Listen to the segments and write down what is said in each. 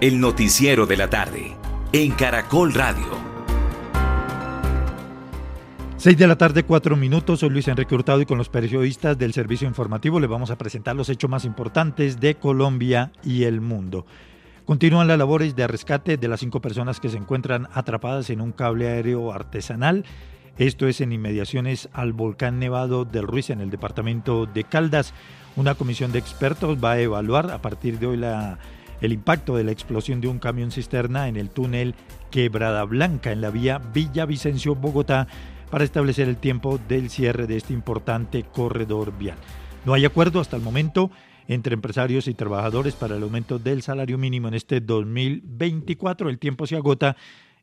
El noticiero de la tarde en Caracol Radio. 6 de la tarde, 4 minutos. Soy Luis Enrique Hurtado y con los periodistas del servicio informativo les vamos a presentar los hechos más importantes de Colombia y el mundo. Continúan las labores de rescate de las cinco personas que se encuentran atrapadas en un cable aéreo artesanal. Esto es en inmediaciones al volcán Nevado del Ruiz en el departamento de Caldas. Una comisión de expertos va a evaluar a partir de hoy la, el impacto de la explosión de un camión cisterna en el túnel Quebrada Blanca en la vía Villavicencio-Bogotá para establecer el tiempo del cierre de este importante corredor vial. No hay acuerdo hasta el momento entre empresarios y trabajadores para el aumento del salario mínimo en este 2024. El tiempo se agota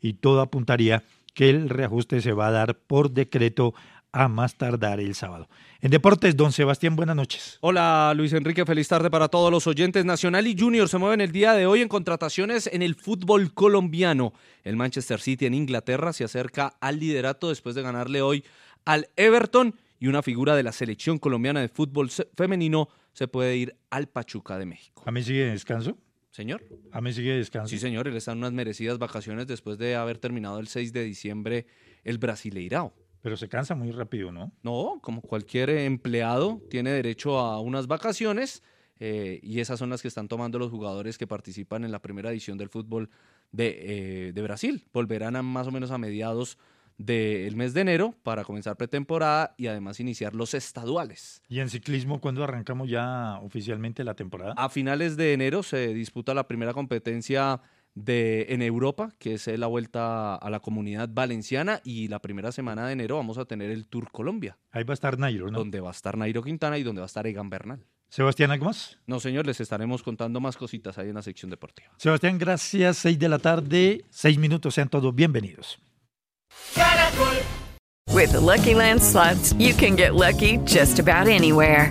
y todo apuntaría que el reajuste se va a dar por decreto a más tardar el sábado. En deportes, don Sebastián, buenas noches. Hola Luis Enrique, feliz tarde para todos los oyentes. Nacional y Junior se mueven el día de hoy en contrataciones en el fútbol colombiano. El Manchester City en Inglaterra se acerca al liderato después de ganarle hoy al Everton y una figura de la selección colombiana de fútbol femenino se puede ir al Pachuca de México. ¿A mí sigue descanso? Señor. ¿A mí sigue descanso? Sí, señor, él está en unas merecidas vacaciones después de haber terminado el 6 de diciembre el Brasileirao. Pero se cansa muy rápido, ¿no? No, como cualquier empleado tiene derecho a unas vacaciones eh, y esas son las que están tomando los jugadores que participan en la primera edición del fútbol de, eh, de Brasil. Volverán a más o menos a mediados del mes de enero para comenzar pretemporada y además iniciar los estaduales. ¿Y en ciclismo cuándo arrancamos ya oficialmente la temporada? A finales de enero se disputa la primera competencia de, en Europa, que es la vuelta a la comunidad valenciana, y la primera semana de enero vamos a tener el Tour Colombia. Ahí va a estar Nairo, ¿no? Donde va a estar Nairo Quintana y donde va a estar Egan Bernal. Sebastián, ¿algo más? No, señor, les estaremos contando más cositas ahí en la sección deportiva. Sebastián, gracias. Seis de la tarde, seis minutos, sean todos bienvenidos. With the Lucky Land slots, you can get lucky just about anywhere.